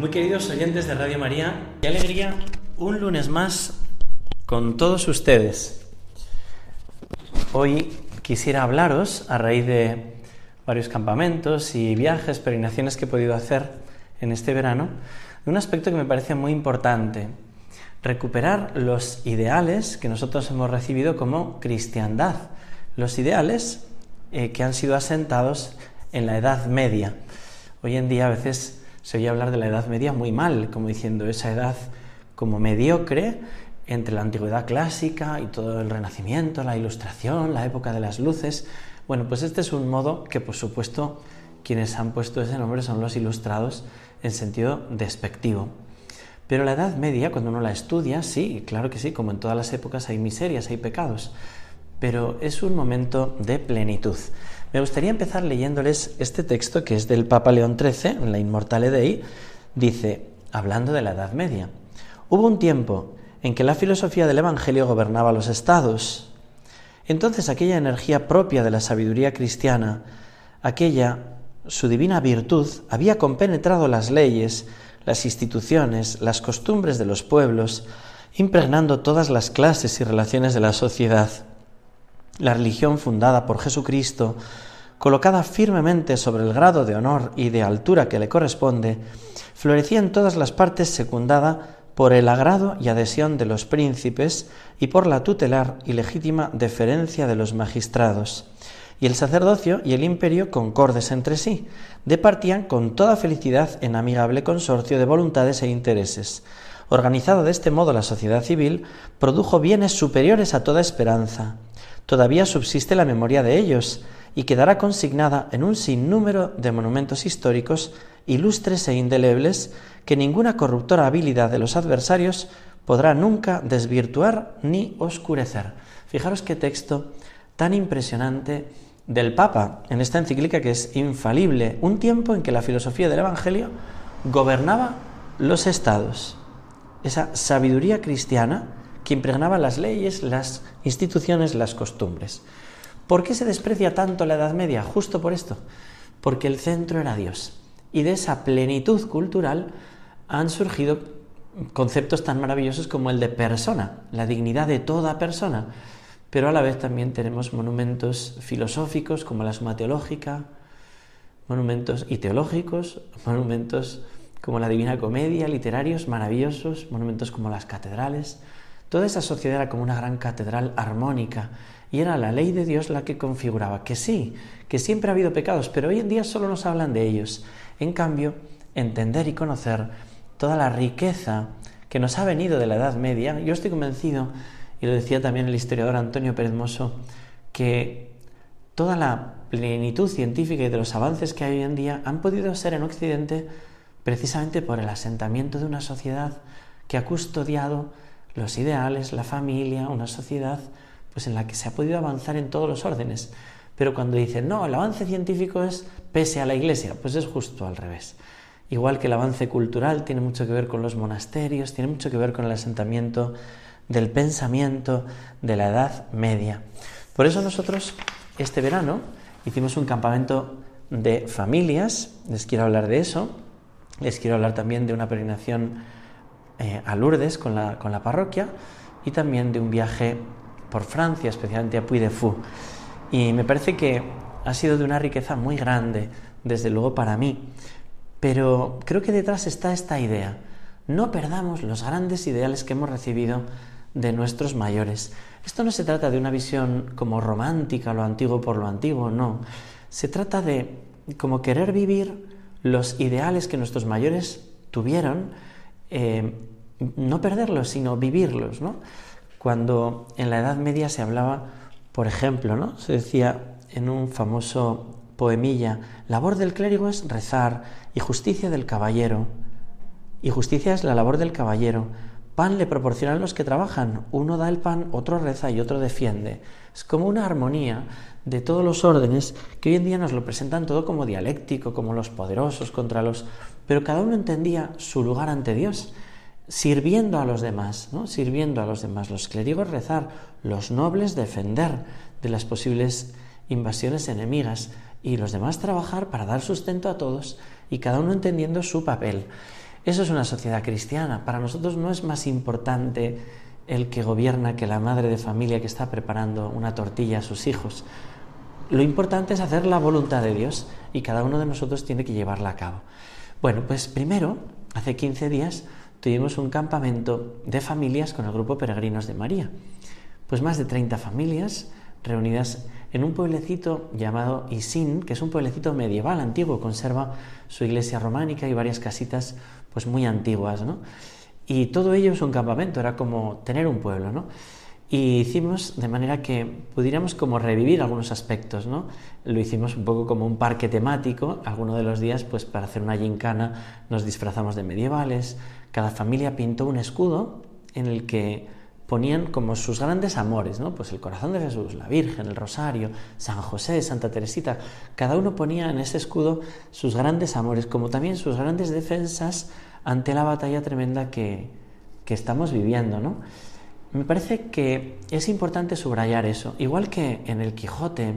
Muy queridos oyentes de Radio María, qué alegría un lunes más con todos ustedes. Hoy quisiera hablaros, a raíz de varios campamentos y viajes, peregrinaciones que he podido hacer en este verano, de un aspecto que me parece muy importante, recuperar los ideales que nosotros hemos recibido como cristiandad, los ideales eh, que han sido asentados en la Edad Media. Hoy en día a veces se oye hablar de la Edad Media muy mal, como diciendo esa edad como mediocre entre la antigüedad clásica y todo el Renacimiento, la Ilustración, la época de las luces. Bueno, pues este es un modo que, por supuesto, quienes han puesto ese nombre son los ilustrados en sentido despectivo. Pero la Edad Media, cuando uno la estudia, sí, claro que sí, como en todas las épocas hay miserias, hay pecados, pero es un momento de plenitud. Me gustaría empezar leyéndoles este texto que es del Papa León XIII, en la Inmortale Dei, dice, hablando de la Edad Media, hubo un tiempo en que la filosofía del Evangelio gobernaba los estados. Entonces aquella energía propia de la sabiduría cristiana, aquella su divina virtud, había compenetrado las leyes, las instituciones, las costumbres de los pueblos, impregnando todas las clases y relaciones de la sociedad. La religión fundada por Jesucristo, colocada firmemente sobre el grado de honor y de altura que le corresponde, florecía en todas las partes secundada por el agrado y adhesión de los príncipes y por la tutelar y legítima deferencia de los magistrados. Y el sacerdocio y el imperio, concordes entre sí, departían con toda felicidad en amigable consorcio de voluntades e intereses. Organizada de este modo la sociedad civil, produjo bienes superiores a toda esperanza, todavía subsiste la memoria de ellos y quedará consignada en un sinnúmero de monumentos históricos ilustres e indelebles que ninguna corruptora habilidad de los adversarios podrá nunca desvirtuar ni oscurecer. Fijaros qué texto tan impresionante del Papa en esta encíclica que es infalible, un tiempo en que la filosofía del Evangelio gobernaba los estados. Esa sabiduría cristiana que impregnaba las leyes, las instituciones, las costumbres. ¿Por qué se desprecia tanto la Edad Media? Justo por esto, porque el centro era Dios. Y de esa plenitud cultural han surgido conceptos tan maravillosos como el de persona, la dignidad de toda persona. Pero a la vez también tenemos monumentos filosóficos como la suma teológica, monumentos y teológicos, monumentos como la Divina Comedia, literarios maravillosos, monumentos como las catedrales, Toda esa sociedad era como una gran catedral armónica y era la ley de Dios la que configuraba que sí, que siempre ha habido pecados, pero hoy en día solo nos hablan de ellos. En cambio, entender y conocer toda la riqueza que nos ha venido de la Edad Media, yo estoy convencido, y lo decía también el historiador Antonio Pérez Mosso, que toda la plenitud científica y de los avances que hay hoy en día han podido ser en Occidente precisamente por el asentamiento de una sociedad que ha custodiado los ideales, la familia, una sociedad pues en la que se ha podido avanzar en todos los órdenes. Pero cuando dicen, no, el avance científico es pese a la iglesia, pues es justo al revés. Igual que el avance cultural tiene mucho que ver con los monasterios, tiene mucho que ver con el asentamiento del pensamiento de la Edad Media. Por eso nosotros este verano hicimos un campamento de familias, les quiero hablar de eso, les quiero hablar también de una peregrinación eh, a Lourdes con la, con la parroquia y también de un viaje por Francia, especialmente a Puy de Fou. Y me parece que ha sido de una riqueza muy grande, desde luego para mí. Pero creo que detrás está esta idea. No perdamos los grandes ideales que hemos recibido de nuestros mayores. Esto no se trata de una visión como romántica, lo antiguo por lo antiguo, no. Se trata de como querer vivir los ideales que nuestros mayores tuvieron eh, no perderlos, sino vivirlos, ¿no? Cuando en la Edad Media se hablaba, por ejemplo, ¿no? Se decía en un famoso poemilla, labor del clérigo es rezar y justicia del caballero. Y justicia es la labor del caballero. Pan le proporcionan los que trabajan. Uno da el pan, otro reza y otro defiende. Es como una armonía de todos los órdenes que hoy en día nos lo presentan todo como dialéctico, como los poderosos contra los... Pero cada uno entendía su lugar ante Dios, sirviendo a los demás, ¿no? Sirviendo a los demás. Los clérigos rezar, los nobles defender de las posibles invasiones enemigas y los demás trabajar para dar sustento a todos y cada uno entendiendo su papel. Eso es una sociedad cristiana. Para nosotros no es más importante el que gobierna que la madre de familia que está preparando una tortilla a sus hijos. Lo importante es hacer la voluntad de Dios y cada uno de nosotros tiene que llevarla a cabo. Bueno, pues primero, hace 15 días, tuvimos un campamento de familias con el grupo Peregrinos de María. Pues más de 30 familias reunidas en un pueblecito llamado Isin, que es un pueblecito medieval antiguo, conserva su iglesia románica y varias casitas pues muy antiguas, ¿no? Y todo ello es un campamento, era como tener un pueblo, ¿no? Y hicimos de manera que pudiéramos como revivir algunos aspectos, ¿no? Lo hicimos un poco como un parque temático, algunos de los días pues para hacer una gincana nos disfrazamos de medievales, cada familia pintó un escudo en el que ponían como sus grandes amores, ¿no? Pues el corazón de Jesús, la Virgen, el Rosario, San José, Santa Teresita, cada uno ponía en ese escudo sus grandes amores, como también sus grandes defensas ante la batalla tremenda que, que estamos viviendo, ¿no? Me parece que es importante subrayar eso, igual que en el Quijote,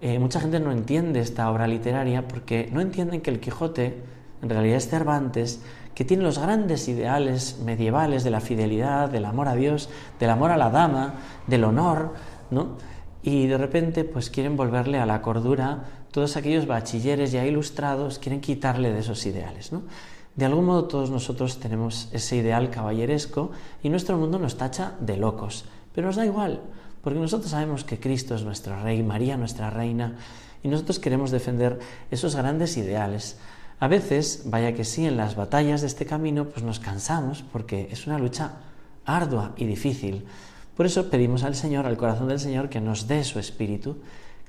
eh, mucha gente no entiende esta obra literaria porque no entienden que el Quijote en realidad es Cervantes que tiene los grandes ideales medievales de la fidelidad, del amor a Dios, del amor a la dama, del honor, ¿no? Y de repente pues quieren volverle a la cordura, todos aquellos bachilleres ya ilustrados quieren quitarle de esos ideales, ¿no? De algún modo todos nosotros tenemos ese ideal caballeresco y nuestro mundo nos tacha de locos, pero nos da igual, porque nosotros sabemos que Cristo es nuestro Rey, María nuestra Reina, y nosotros queremos defender esos grandes ideales. A veces, vaya que sí, en las batallas de este camino, pues nos cansamos porque es una lucha ardua y difícil. Por eso pedimos al Señor, al corazón del Señor, que nos dé su Espíritu,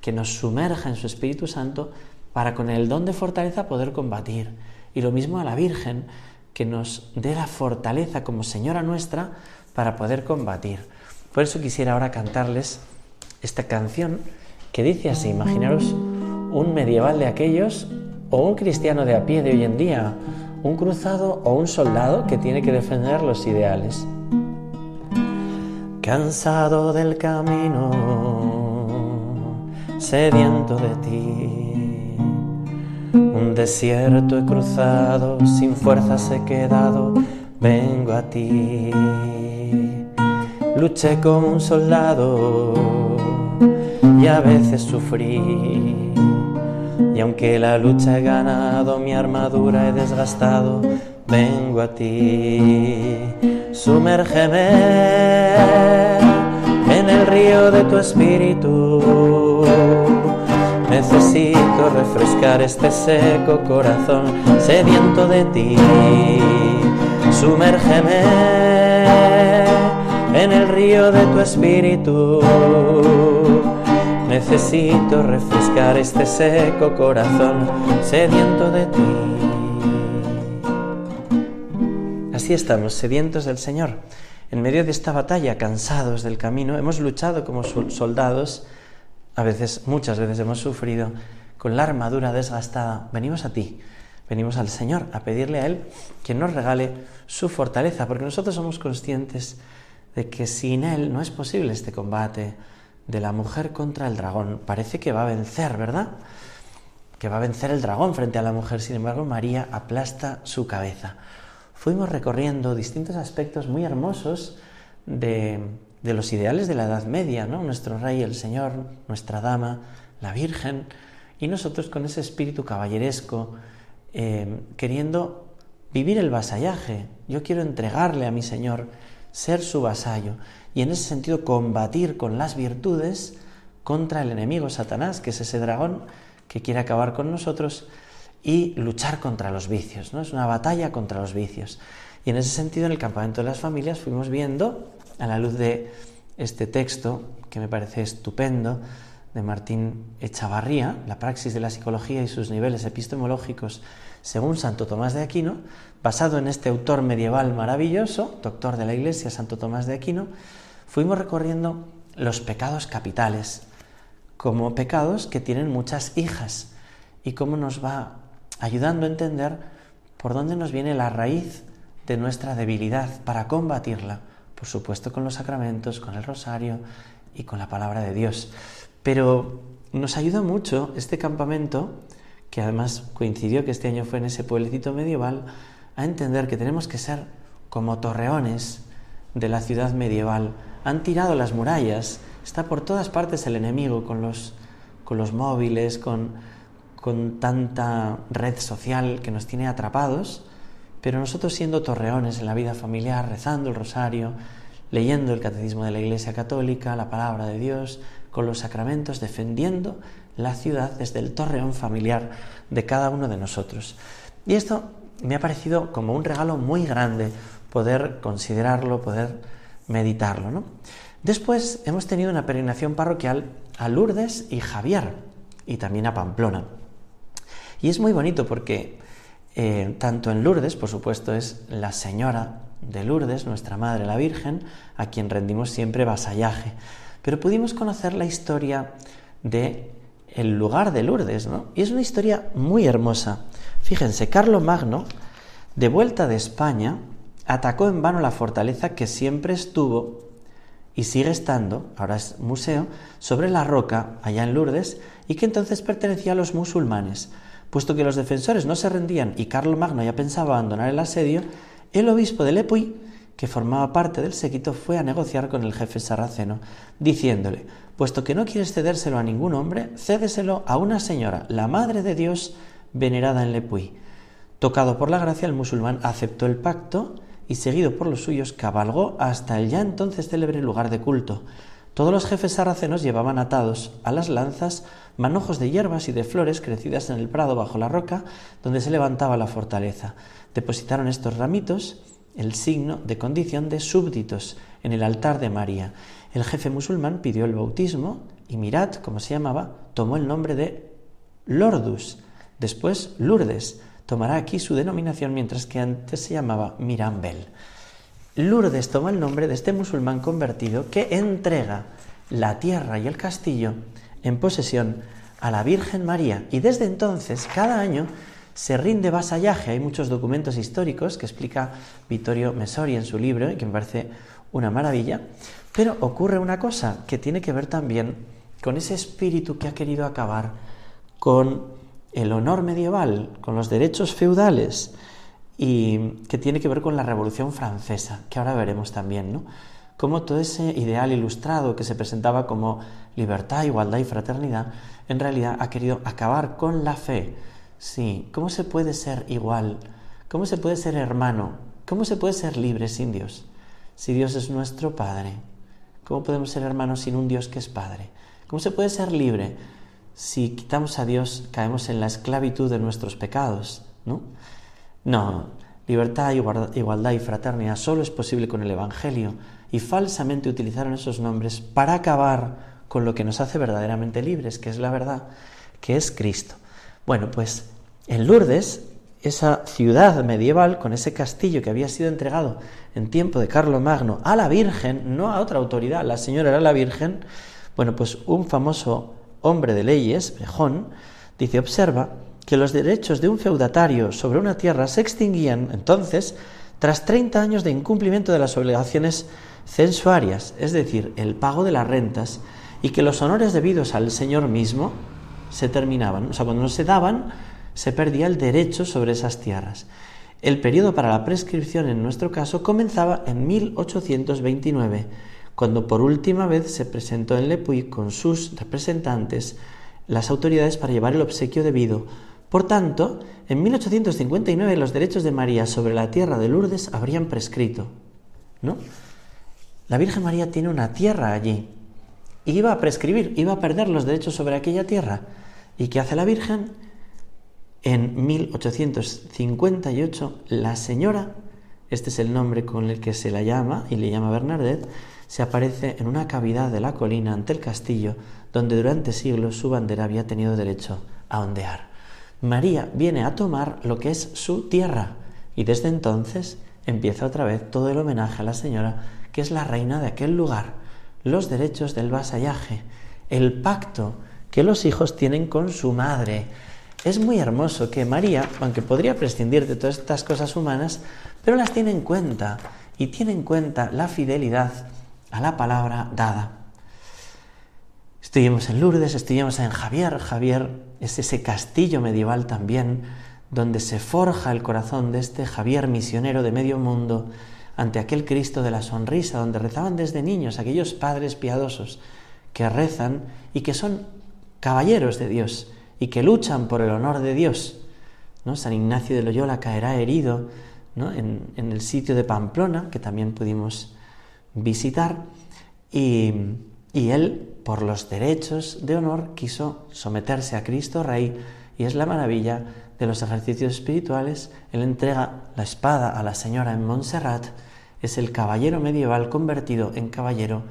que nos sumerja en su Espíritu Santo para con el don de fortaleza poder combatir. Y lo mismo a la Virgen, que nos dé la fortaleza como Señora nuestra para poder combatir. Por eso quisiera ahora cantarles esta canción que dice así, imaginaros un medieval de aquellos o un cristiano de a pie de hoy en día, un cruzado o un soldado que tiene que defender los ideales. Cansado del camino, sediento de ti, un desierto he cruzado, sin fuerzas he quedado, vengo a ti. Luché como un soldado y a veces sufrí y aunque la lucha he ganado, mi armadura he desgastado, vengo a ti. Sumérgeme en el río de tu espíritu. Necesito refrescar este seco corazón sediento de ti. Sumérgeme en el río de tu espíritu Necesito refrescar este seco corazón sediento de ti. Así estamos, sedientos del Señor. En medio de esta batalla, cansados del camino, hemos luchado como soldados, a veces, muchas veces hemos sufrido, con la armadura desgastada. Venimos a ti, venimos al Señor a pedirle a Él que nos regale su fortaleza, porque nosotros somos conscientes de que sin Él no es posible este combate de la mujer contra el dragón. Parece que va a vencer, ¿verdad? Que va a vencer el dragón frente a la mujer. Sin embargo, María aplasta su cabeza. Fuimos recorriendo distintos aspectos muy hermosos de, los ideales de la Edad Media, ¿no? Nuestro rey, el Señor, nuestra dama, la Virgen, y nosotros con ese espíritu caballeresco, eh, queriendo vivir el vasallaje. Yo quiero entregarle a mi Señor, ser su vasallo y en ese sentido combatir con las virtudes contra el enemigo Satanás, que es ese dragón que quiere acabar con nosotros, y luchar contra los vicios, ¿no? Es una batalla contra los vicios. Y en ese sentido, en el campamento de las familias fuimos viendo, a la luz de este texto, que me parece estupendo, de Martín Echavarría, La praxis de la psicología y sus niveles epistemológicos según Santo Tomás de Aquino, basado en este autor medieval maravilloso, doctor de la Iglesia, Santo Tomás de Aquino, fuimos recorriendo los pecados capitales, como pecados que tienen muchas hijas, y cómo nos va ayudando a entender por dónde nos viene la raíz de nuestra debilidad para combatirla, por supuesto con los sacramentos, con el rosario y con la palabra de Dios. Pero nos ayuda mucho este campamento, que además coincidió que este año fue en ese pueblecito medieval, a entender que tenemos que ser como torreones de la ciudad medieval. Han tirado las murallas, está por todas partes el enemigo con los, móviles, con tanta red social que nos tiene atrapados, pero nosotros siendo torreones en la vida familiar, rezando el rosario, leyendo el catecismo de la Iglesia Católica, la palabra de Dios, con los sacramentos, defendiendo la ciudad desde el torreón familiar de cada uno de nosotros. Y esto me ha parecido como un regalo muy grande poder considerarlo, poder meditarlo. ¿no? Después hemos tenido una peregrinación parroquial a Lourdes y Javier, y también a Pamplona. Y es muy bonito porque eh, tanto en Lourdes, por supuesto, es la Señora de Lourdes, nuestra Madre la Virgen, a quien rendimos siempre vasallaje. Pero pudimos conocer la historia de el lugar de Lourdes, ¿no? Y es una historia muy hermosa. Fíjense, Carlo Magno, de vuelta de España, atacó en vano la fortaleza que siempre estuvo y sigue estando, ahora es museo, sobre la roca allá en Lourdes y que entonces pertenecía a los musulmanes. Puesto que los defensores no se rendían y Carlo Magno ya pensaba abandonar el asedio, el obispo de Lepuy, que formaba parte del séquito, fue a negociar con el jefe sarraceno, diciéndole, puesto que no quieres cedérselo a ningún hombre, cédeselo a una señora, la Madre de Dios, venerada en Lepuy. Tocado por la gracia, el musulmán aceptó el pacto y, seguido por los suyos, cabalgó hasta el ya entonces célebre lugar de culto. Todos los jefes sarracenos llevaban atados a las lanzas manojos de hierbas y de flores crecidas en el prado bajo la roca donde se levantaba la fortaleza. Depositaron estos ramitos el signo de condición de súbditos en el altar de María. El jefe musulmán pidió el bautismo y Mirat, como se llamaba, tomó el nombre de Lordus. Después Lourdes tomará aquí su denominación mientras que antes se llamaba Mirambel. Lourdes toma el nombre de este musulmán convertido que entrega la tierra y el castillo en posesión a la Virgen María y desde entonces cada año se rinde vasallaje. Hay muchos documentos históricos que explica Vittorio Mesori en su libro y que me parece una maravilla. Pero ocurre una cosa que tiene que ver también con ese espíritu que ha querido acabar con el honor medieval, con los derechos feudales y que tiene que ver con la Revolución Francesa, que ahora veremos también, ¿no? Cómo todo ese ideal ilustrado que se presentaba como libertad, igualdad y fraternidad, en realidad ha querido acabar con la fe, Sí, ¿cómo se puede ser igual? ¿Cómo se puede ser hermano? ¿Cómo se puede ser libre sin Dios? Si Dios es nuestro Padre. ¿Cómo podemos ser hermanos sin un Dios que es Padre? ¿Cómo se puede ser libre? Si quitamos a Dios, caemos en la esclavitud de nuestros pecados, ¿no? No, libertad, igualdad y fraternidad solo es posible con el Evangelio y falsamente utilizaron esos nombres para acabar con lo que nos hace verdaderamente libres, que es la verdad, que es Cristo. Bueno, pues en Lourdes, esa ciudad medieval con ese castillo que había sido entregado en tiempo de Carlo Magno a la Virgen, no a otra autoridad, la señora era la Virgen, bueno, pues un famoso hombre de leyes, Bejón, dice, observa que los derechos de un feudatario sobre una tierra se extinguían entonces tras 30 años de incumplimiento de las obligaciones censuarias, es decir, el pago de las rentas, y que los honores debidos al señor mismo, se terminaban. O sea, cuando no se daban, se perdía el derecho sobre esas tierras. El periodo para la prescripción en nuestro caso comenzaba en 1829, cuando por última vez se presentó en Lepuy con sus representantes las autoridades para llevar el obsequio debido. Por tanto, en 1859 los derechos de María sobre la tierra de Lourdes habrían prescrito. ¿No? La Virgen María tiene una tierra allí, iba a prescribir, iba a perder los derechos sobre aquella tierra. ¿Y qué hace la Virgen? En 1858 la señora este es el nombre con el que se la llama y le llama Bernadette, se aparece en una cavidad de la colina ante el castillo donde durante siglos su bandera había tenido derecho a ondear. María viene a tomar lo que es su tierra y desde entonces empieza otra vez todo el homenaje a la señora que es la reina de aquel lugar, los derechos del vasallaje, el pacto que los hijos tienen con su madre. Es muy hermoso que María, aunque podría prescindir de todas estas cosas humanas, pero las tiene en cuenta y tiene en cuenta la fidelidad a la palabra dada. Estuvimos en Lourdes, estuvimos en Javier. Javier es ese castillo medieval también, donde se forja el corazón de este Javier misionero de medio mundo ante aquel Cristo de la sonrisa, donde rezaban desde niños aquellos padres piadosos que rezan y que son caballeros de Dios y que luchan por el honor de Dios. ¿no? San Ignacio de Loyola caerá herido en, el sitio de Pamplona, que también pudimos visitar, y, y él, por los derechos de honor, quiso someterse a Cristo Rey, y es la maravilla de los ejercicios espirituales. Él entrega la espada a la señora en Montserrat, es el caballero medieval convertido en caballero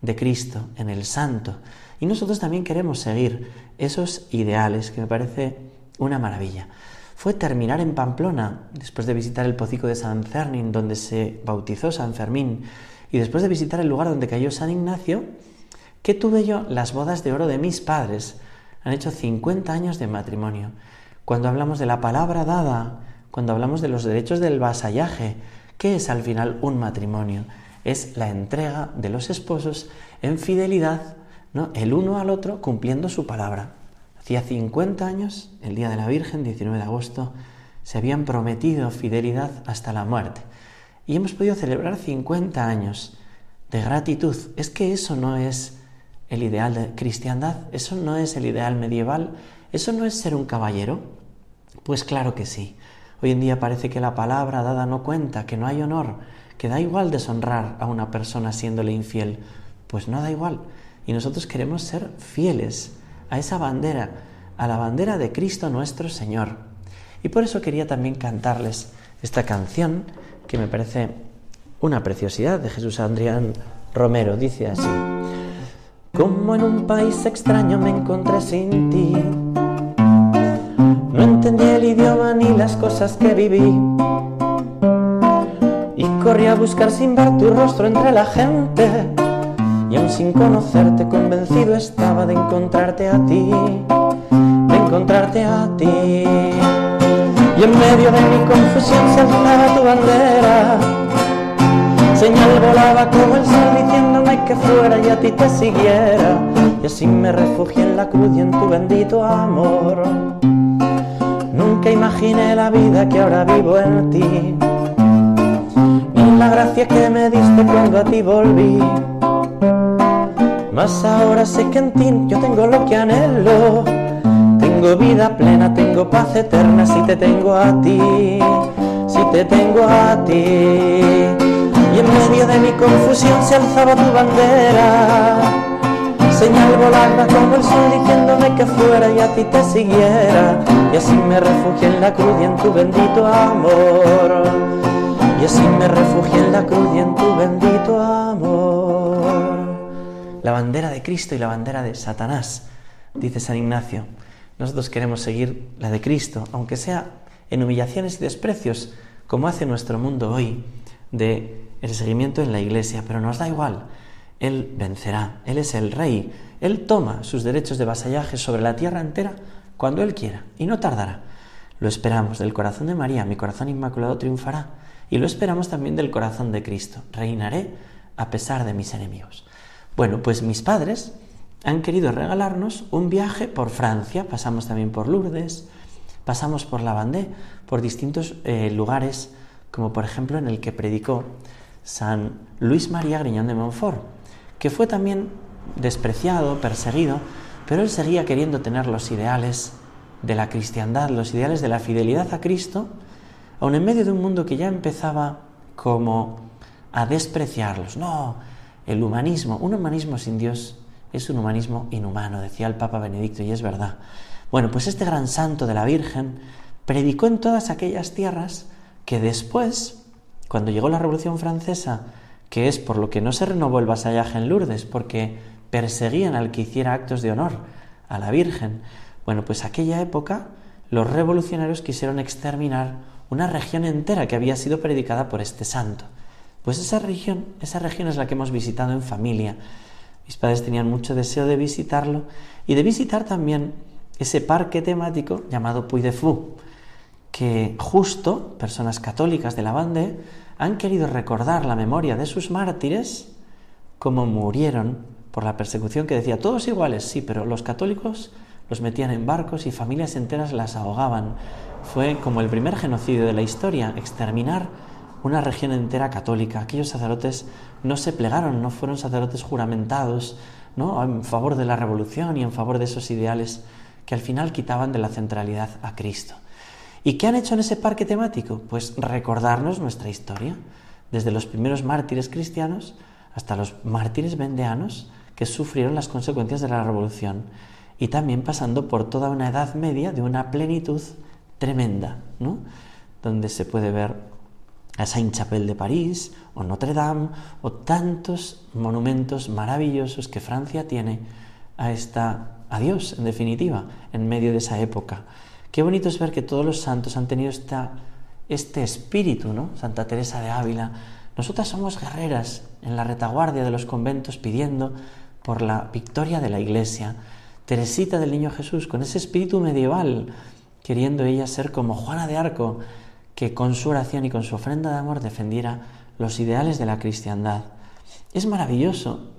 de Cristo, en el santo. Y nosotros también queremos seguir esos ideales, que me parece una maravilla. Fue terminar en Pamplona, después de visitar el pocico de San Fermín, donde se bautizó San Fermín, y después de visitar el lugar donde cayó San Ignacio, que tuve yo las bodas de oro de mis padres. Han hecho 50 años de matrimonio. Cuando hablamos de la palabra dada, cuando hablamos de los derechos del vasallaje, ¿qué es al final un matrimonio? Es la entrega de los esposos en fidelidad ¿no? el uno al otro cumpliendo su palabra. Hacía 50 años, el día de la Virgen, 19 de agosto, se habían prometido fidelidad hasta la muerte. Y hemos podido celebrar 50 años de gratitud. Es que eso no es el ideal de cristiandad, eso no es el ideal medieval, eso no es ser un caballero. Pues claro que sí. Hoy en día parece que la palabra dada no cuenta, que no hay honor, que da igual deshonrar a una persona siéndole infiel. Pues no da igual. Y nosotros queremos ser fieles a esa bandera, a la bandera de Cristo nuestro Señor. Y por eso quería también cantarles esta canción que me parece una preciosidad de Jesús Adrián Romero. Dice así, como en un país extraño me encontré sin ti. No entendí el idioma ni las cosas que viví. Y corrí a buscar sin ver tu rostro entre la gente y aún sin conocerte convencido estaba de encontrarte a ti, de encontrarte a ti. Y en medio de mi confusión se alzaba tu bandera, señal volaba como el sol diciéndome que fuera y a ti te siguiera. Y así me refugié en la cruz y en tu bendito amor. Nunca imaginé la vida que ahora vivo en ti, ni la gracia que me diste cuando a ti volví mas ahora sé que en ti yo tengo lo que anhelo. Tengo vida plena, tengo paz eterna si te tengo a ti, si te tengo a ti. Y en medio de mi confusión se alzaba tu bandera, señal volada como el sol diciéndome que fuera y a ti te siguiera. Y así me refugié en la cruz y en tu bendito amor. Y así me refugié en la cruz y en tu bendito amor la bandera de Cristo y la bandera de Satanás, dice San Ignacio. Nosotros queremos seguir la de Cristo, aunque sea en humillaciones y desprecios, como hace nuestro mundo hoy, de el seguimiento en la iglesia, pero nos da igual. Él vencerá, Él es el rey, Él toma sus derechos de vasallaje sobre la tierra entera cuando Él quiera, y no tardará. Lo esperamos. Del corazón de María, mi corazón inmaculado triunfará, y lo esperamos también del corazón de Cristo. Reinaré a pesar de mis enemigos. Bueno, pues mis padres han querido regalarnos un viaje por Francia, pasamos también por Lourdes, pasamos por La Vendée, por distintos eh, lugares, como por ejemplo en el que predicó San Luis María Griñón de Montfort, que fue también despreciado, perseguido, pero él seguía queriendo tener los ideales de la cristiandad, los ideales de la fidelidad a Cristo, aun en medio de un mundo que ya empezaba como a despreciarlos. No, el humanismo, un humanismo sin Dios es un humanismo inhumano, decía el Papa Benedicto, y es verdad. Bueno, pues este gran santo de la Virgen predicó en todas aquellas tierras que después, cuando llegó la Revolución Francesa, que es por lo que no se renovó el vasallaje en Lourdes, porque perseguían al que hiciera actos de honor a la Virgen. Bueno, pues aquella época los revolucionarios quisieron exterminar una región entera que había sido predicada por este santo. Pues esa región, esa región es la que hemos visitado en familia. Mis padres tenían mucho deseo de visitarlo y de visitar también ese parque temático llamado Puy de Fou, que justo personas católicas de la Bande han querido recordar la memoria de sus mártires como murieron por la persecución que decía todos iguales, sí, pero los católicos los metían en barcos y familias enteras las ahogaban. Fue como el primer genocidio de la historia, exterminar una región entera católica. Aquellos sacerdotes no se plegaron, no fueron sacerdotes juramentados, ¿no? en favor de la revolución y en favor de esos ideales que al final quitaban de la centralidad a Cristo. ¿Y qué han hecho en ese parque temático? Pues recordarnos nuestra historia, desde los primeros mártires cristianos hasta los mártires vendeanos que sufrieron las consecuencias de la revolución y también pasando por toda una edad media de una plenitud tremenda, ¿no? donde se puede ver a Saint-Chapelle de París o Notre Dame o tantos monumentos maravillosos que Francia tiene a esta a Dios en definitiva en medio de esa época. Qué bonito es ver que todos los santos han tenido este espíritu, ¿no? Santa Teresa de Ávila. Nosotras somos guerreras en la retaguardia de los conventos pidiendo por la victoria de la Iglesia. Teresita del Niño Jesús, con ese espíritu medieval, queriendo ella ser como Juana de Arco, que con su oración y con su ofrenda de amor defendiera los ideales de la cristiandad. Es maravilloso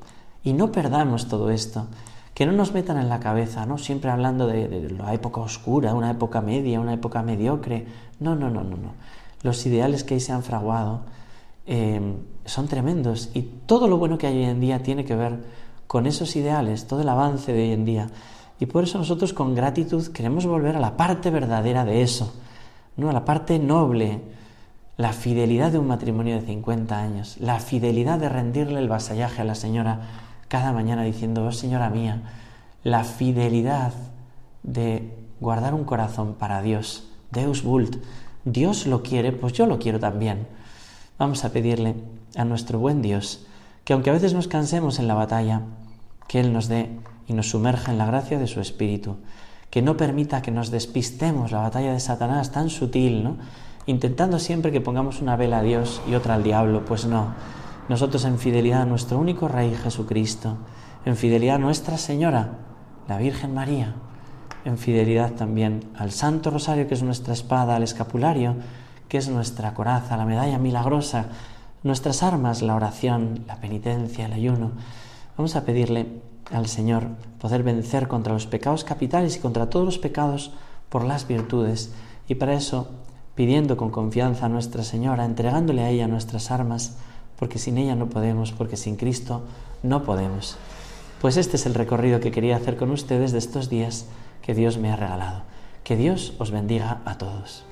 y no perdamos todo esto. Que no nos metan en la cabeza, ¿no? Siempre hablando de, la época oscura, una época media, una época mediocre. No, no, no, no, no. Los ideales que ahí se han fraguado eh, son tremendos y todo lo bueno que hay hoy en día tiene que ver con esos ideales, todo el avance de hoy en día. Y por eso nosotros con gratitud queremos volver a la parte verdadera de eso, ¿no? a la parte noble, la fidelidad de un matrimonio de 50 años, la fidelidad de rendirle el vasallaje a la señora cada mañana diciendo, oh señora mía, la fidelidad de guardar un corazón para Dios, Deus vult, Dios lo quiere, pues yo lo quiero también. Vamos a pedirle a nuestro buen Dios que aunque a veces nos cansemos en la batalla, que Él nos dé y nos sumerja en la gracia de su Espíritu, que no permita que nos despistemos la batalla de Satanás tan sutil, ¿no? Intentando siempre que pongamos una vela a Dios y otra al diablo, pues no. Nosotros en fidelidad a nuestro único Rey Jesucristo, en fidelidad a Nuestra Señora, la Virgen María, en fidelidad también al Santo Rosario, que es nuestra espada, al escapulario, que es nuestra coraza, la medalla milagrosa, nuestras armas, la oración, la penitencia, el ayuno. Vamos a pedirle al Señor poder vencer contra los pecados capitales y contra todos los pecados por las virtudes. Y para eso, pidiendo con confianza a Nuestra Señora, entregándole a ella nuestras armas, porque sin ella no podemos, porque sin Cristo no podemos. Pues este es el recorrido que quería hacer con ustedes de estos días que Dios me ha regalado. Que Dios os bendiga a todos.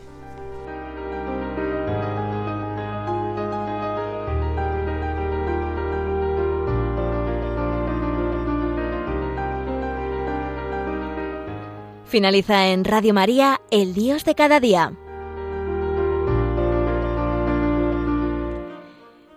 Finaliza en Radio María, El Dios de cada día.